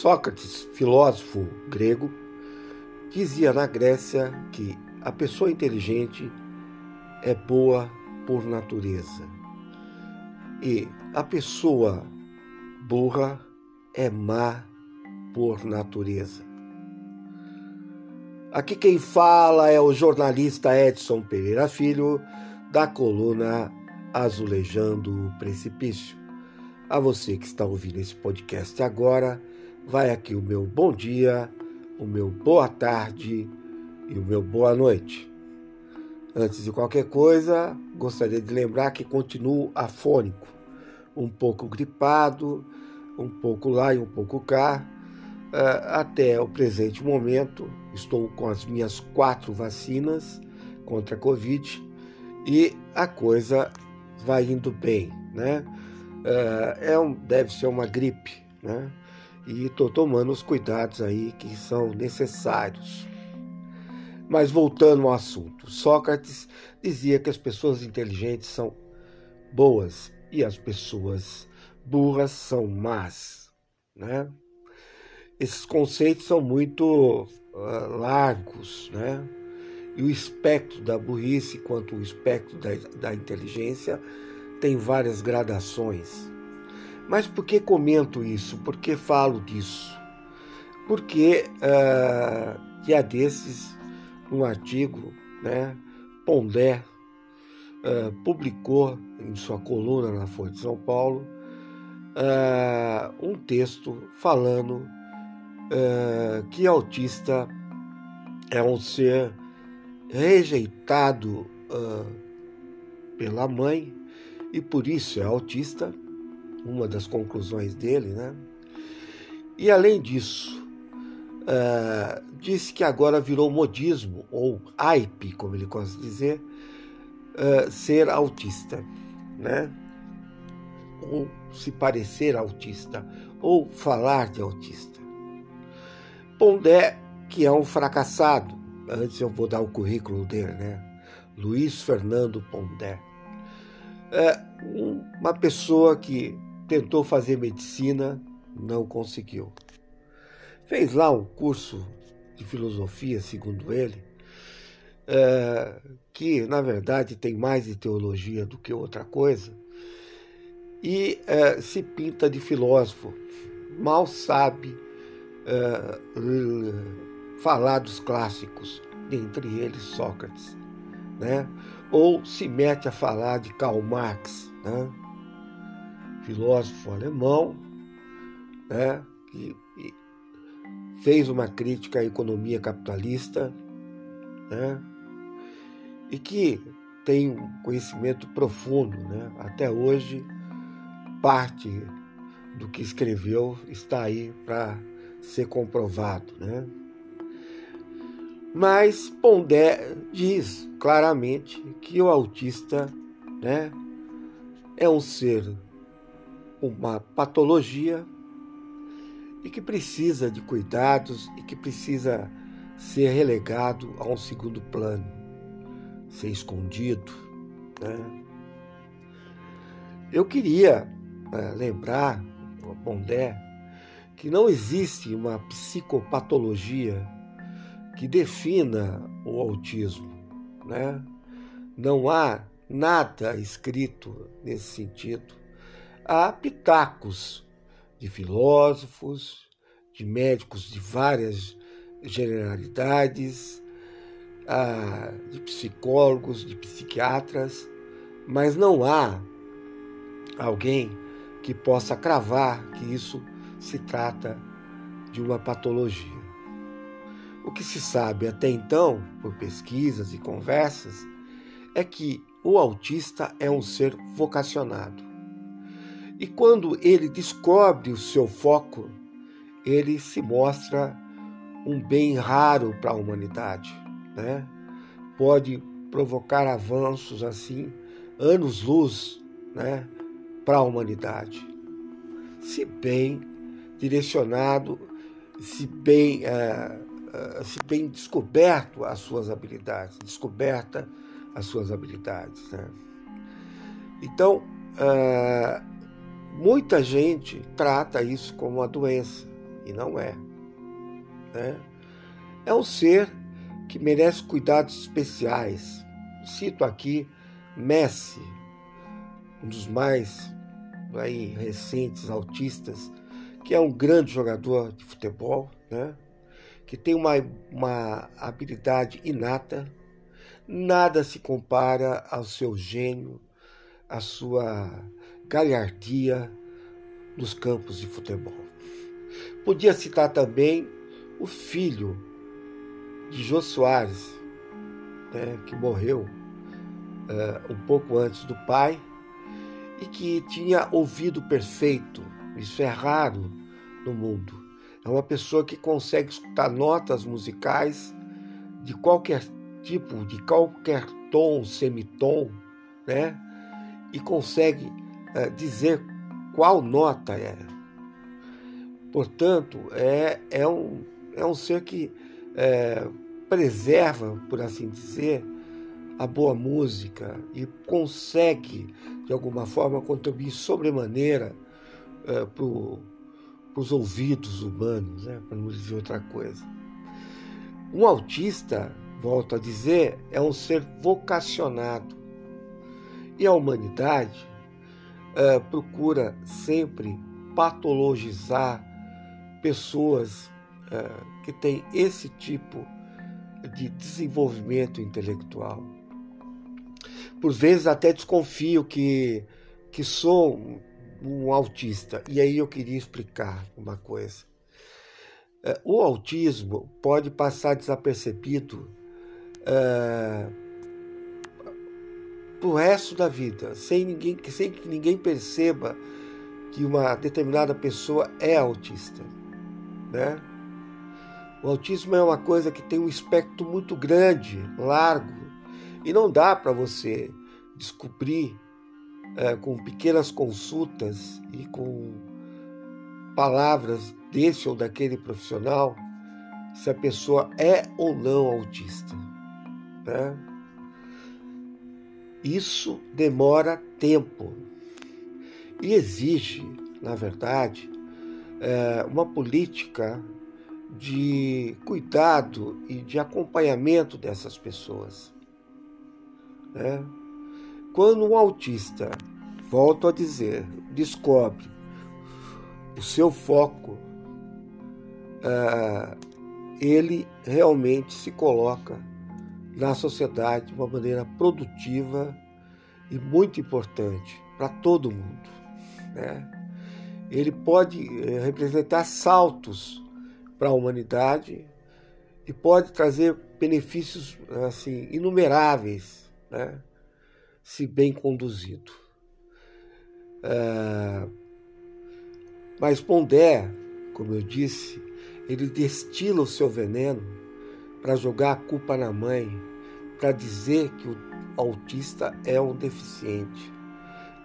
Sócrates, filósofo grego, dizia na Grécia que a pessoa inteligente é boa por natureza e a pessoa burra é má por natureza. Aqui quem fala é o jornalista Edson Pereira Filho, da coluna Azulejando o Precipício. A você que está ouvindo esse podcast agora, vai aqui o meu bom dia, o meu boa tarde e o meu boa noite. Antes de qualquer coisa, gostaria de lembrar que continuo afônico, um pouco gripado, um pouco lá e um pouco cá. Uh, até o presente momento, estou com as minhas quatro vacinas contra a Covid e a coisa vai indo bem, né? Uh, é um, deve ser uma gripe, né? E estou tomando os cuidados aí que são necessários. Mas voltando ao assunto, Sócrates dizia que as pessoas inteligentes são boas e as pessoas burras são más, né? Esses conceitos são muito uh, largos, né? E o espectro da burrice quanto o espectro da, da inteligência tem várias gradações. Mas por que comento isso? Por que falo disso? Porque uh, que há desses um artigo, né? Pondé uh, publicou em sua coluna na Folha de São Paulo uh, um texto falando uh, que autista é um ser rejeitado pela mãe e por isso é autista, uma das conclusões dele, né? E além disso, uh, disse que agora virou modismo, ou hype, como ele gosta de dizer, uh, ser autista, né? Ou se parecer autista, ou falar de autista. Pondé, que é um fracassado, antes eu vou dar o currículo dele, né? Luiz Fernando Pondé. É uma pessoa que tentou fazer medicina, não conseguiu. Fez lá um curso de filosofia, segundo ele, é, que na verdade tem mais de teologia do que outra coisa, e é, se pinta de filósofo, mal sabe é, falar dos clássicos, dentre eles Sócrates, né? ou se mete a falar de Karl Marx, né? Filósofo alemão, né? que fez uma crítica à economia capitalista, né? e que tem um conhecimento profundo, né? até hoje parte do que escreveu está aí para ser comprovado, né? Mas Pondé diz claramente que o autista, né, é um ser uma patologia e que precisa de cuidados e que precisa ser relegado a um segundo plano, ser escondido, né? Eu queria é, lembrar, Pondé, que não existe uma psicopatologia que defina o autismo. Né? Não há nada escrito nesse sentido. Há pitacos de filósofos, de médicos de várias generalidades, de psicólogos, de psiquiatras, mas não há alguém que possa cravar que isso se trata de uma patologia. O que se sabe até então, por pesquisas e conversas, é que o autista é um ser vocacionado. E quando ele descobre o seu foco, ele se mostra um bem raro para a humanidade. Né? Pode provocar avanços assim, anos-luz, né? para a humanidade. Se bem direcionado, se bem, uh, se bem descoberto as suas habilidades, descoberta as suas habilidades. Né? Então, uh, muita gente trata isso como uma doença, e não é. Né? É um ser que merece cuidados especiais. Cito aqui Messi, um dos mais aí, recentes autistas, que é um grande jogador de futebol, né? que tem uma, uma habilidade inata, nada se compara ao seu gênio, à sua galhardia nos campos de futebol. Podia citar também o filho de Jô Soares, né, que morreu uh, um pouco antes do pai e que tinha ouvido perfeito. Isso é raro no mundo. É uma pessoa que consegue escutar notas musicais de qualquer tipo, de qualquer tom, semitom, né? E consegue dizer qual nota é. Portanto, é, é, um, é um ser que é, preserva, por assim dizer, a boa música e consegue, de alguma forma, contribuir sobremaneira é, para os ouvidos humanos, né? para não dizer outra coisa. Um autista, volto a dizer, é um ser vocacionado. E a humanidade é, procura sempre patologizar pessoas é, que têm esse tipo de desenvolvimento intelectual. Por vezes até desconfio que, que sou um, autista. E aí eu queria explicar uma coisa. É, o autismo pode passar desapercebido é, para o resto da vida, sem, ninguém, sem que ninguém perceba que uma determinada pessoa é autista. Né? O autismo é uma coisa que tem um espectro muito grande, largo, e não dá para você descobrir é, com pequenas consultas e com palavras desse ou daquele profissional se a pessoa é ou não autista. Né? Isso demora tempo e exige, na verdade, é, uma política de cuidado e de acompanhamento dessas pessoas. Né? Quando um autista, volto a dizer, descobre o seu foco, é, ele realmente se coloca na sociedade de uma maneira produtiva e muito importante para todo mundo. Né? Ele pode é, representar saltos para a humanidade e pode trazer benefícios assim inumeráveis, né? se bem conduzido. É... Mas Pondé, como eu disse, ele destila o seu veneno para jogar a culpa na mãe, para dizer que o autista é um deficiente.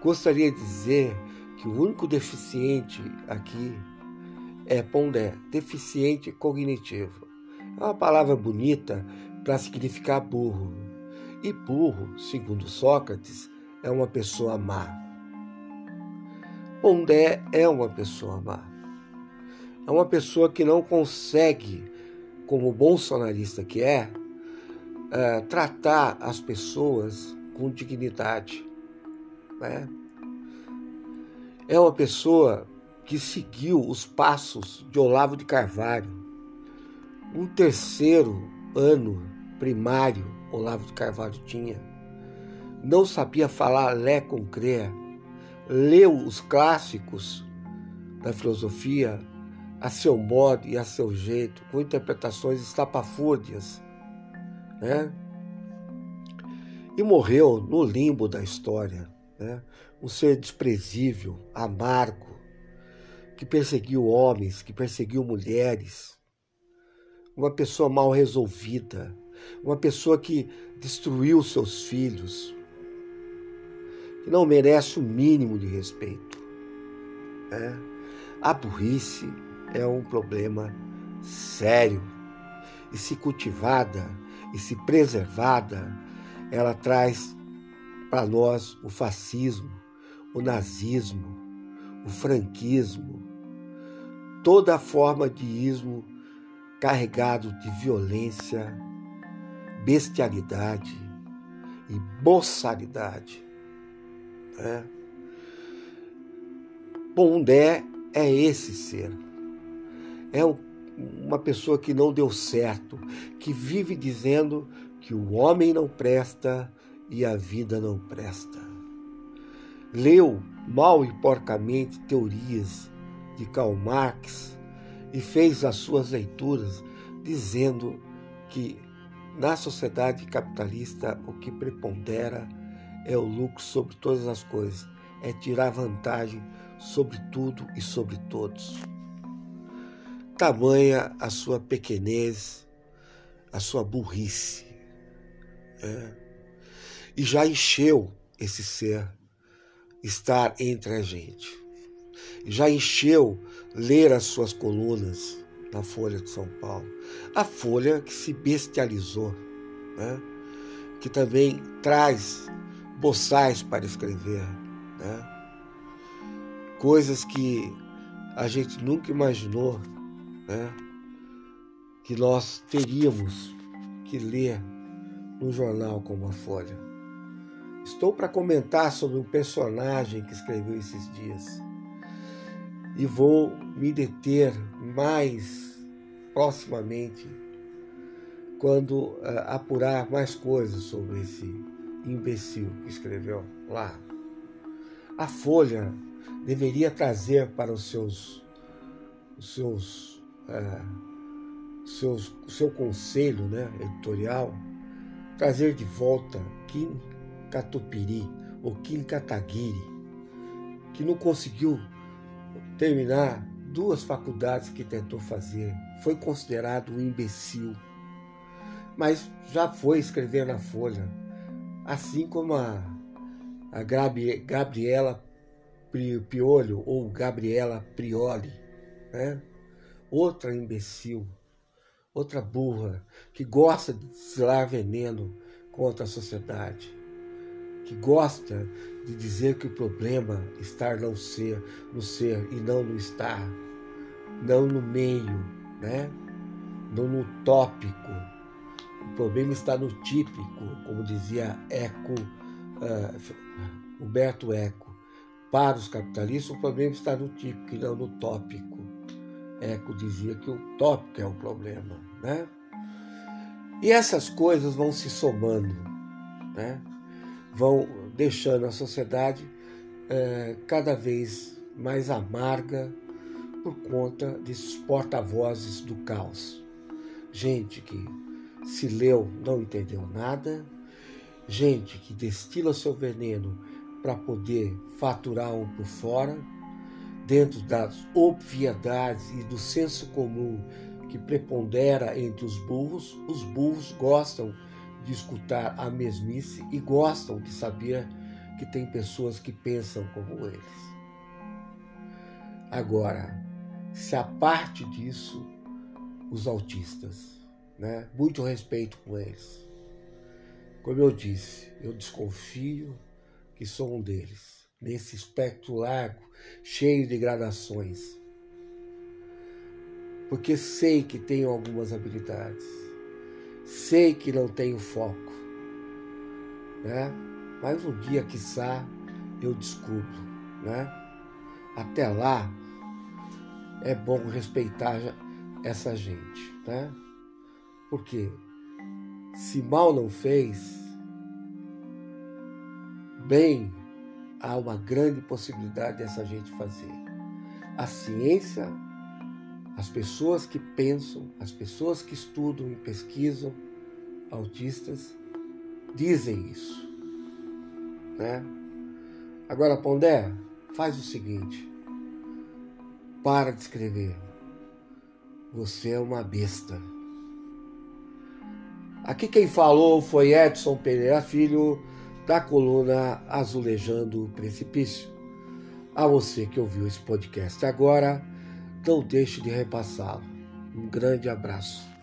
Gostaria de dizer que o único deficiente aqui é Pondé, deficiente cognitivo. É uma palavra bonita para significar burro. E burro, segundo Sócrates, é uma pessoa má. Pondé é uma pessoa má. É uma pessoa que não consegue, como bolsonarista que é, é tratar as pessoas com dignidade. Né? É uma pessoa que seguiu os passos de Olavo de Carvalho. Um terceiro ano primário Olavo de Carvalho tinha. Não sabia falar lé com cré. Leu os clássicos da filosofia a seu modo e a seu jeito, com interpretações estapafúrdias, né? E morreu no limbo da história, né? Um ser desprezível, amargo, que perseguiu homens, que perseguiu mulheres, uma pessoa mal resolvida, uma pessoa que destruiu seus filhos, que não merece o mínimo de respeito. É. A burrice é um problema sério e se cultivada e se preservada, ela traz para nós o fascismo, o nazismo, o franquismo, toda forma de ismo carregado de violência, bestialidade e boçalidade. Né? Pondé é esse ser. É uma pessoa que não deu certo, que vive dizendo que o homem não presta e a vida não presta. Leu mal e porcamente teorias de Karl Marx e fez as suas leituras dizendo que na sociedade capitalista o que prepondera é o lucro sobre todas as coisas, é tirar vantagem sobre tudo e sobre todos. Tamanha a sua pequenez, a sua burrice. É. E já encheu esse ser estar entre a gente. Já encheu ler as suas colunas na Folha de São Paulo. A Folha que se bestializou, né? que também traz boçais para escrever. Né? Coisas que a gente nunca imaginou né? que nós teríamos que ler num jornal como a Folha. Estou para comentar sobre um personagem que escreveu esses dias e vou me deter mais proximamente quando uh, apurar mais coisas sobre esse imbecil que escreveu lá. A Folha deveria trazer para os seus, os seus, uh, seus, seu conselho né, editorial, trazer de volta Kim Katupiri ou Kim Kataguiri, que não conseguiu terminar duas faculdades que tentou fazer. Foi considerado um imbecil. Mas já foi escrever na Folha. Assim como a, a Gabriela Piolho ou Gabriela Prioli. Né? Outra imbecil, outra burra, que gosta de destilar veneno contra a sociedade que gosta de dizer que o problema está no ser, no ser e não no estar, não no meio, né? não no tópico. O problema está no típico, como dizia Eco, uh, Humberto Eco. Para os capitalistas, o problema está no típico e não no tópico. Eco dizia que o tópico é o problema. Né? E essas coisas vão se somando. Né? vão deixando a sociedade é, cada vez mais amarga por conta desses porta-vozes do caos. Gente que se leu não entendeu nada, gente que destila seu veneno para poder faturar um por fora, dentro das obviedades e do senso comum que prepondera entre os burros, os burros gostam de escutar a mesmice e gostam de saber que tem pessoas que pensam como eles. Agora, se a parte disso, os autistas, né? Muito respeito com eles. Como eu disse, eu desconfio que sou um deles, nesse espectro largo, cheio de gradações. Porque sei que tenho algumas habilidades Sei que não tenho foco, né? Mas um dia, quiçá, eu descubro, né? Até lá, é bom respeitar essa gente, né? Porque se mal não fez, bem há uma grande possibilidade dessa gente fazer. A ciência as pessoas que pensam, as pessoas que estudam e pesquisam, autistas, dizem isso. Né? Agora, Pondé, faz o seguinte: para de escrever. Você é uma besta. Aqui quem falou foi Edson Pereira Filho, da coluna Azulejando o Precipício. A você que ouviu esse podcast agora não deixe de repassá-lo. Um grande abraço.